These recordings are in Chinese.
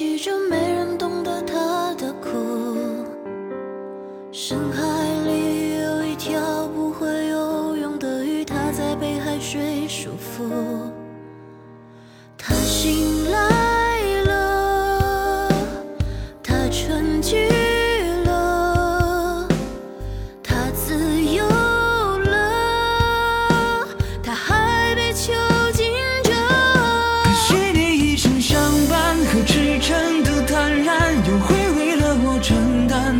记着，没人懂得他的苦。深海里有一条不会游泳的鱼，它在被海水束缚。他醒来了，他沉寂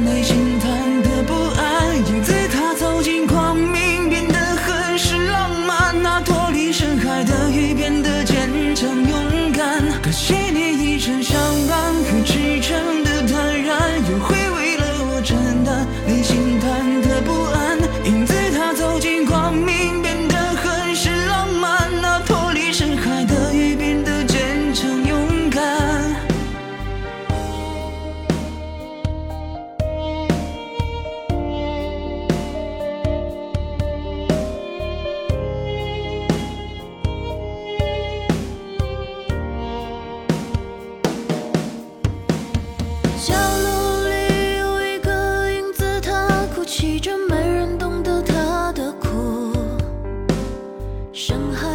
内心忐忑不安。影子它走进光明，变得很是浪漫。那脱离深海的鱼变得坚强勇敢。可惜你一生相身后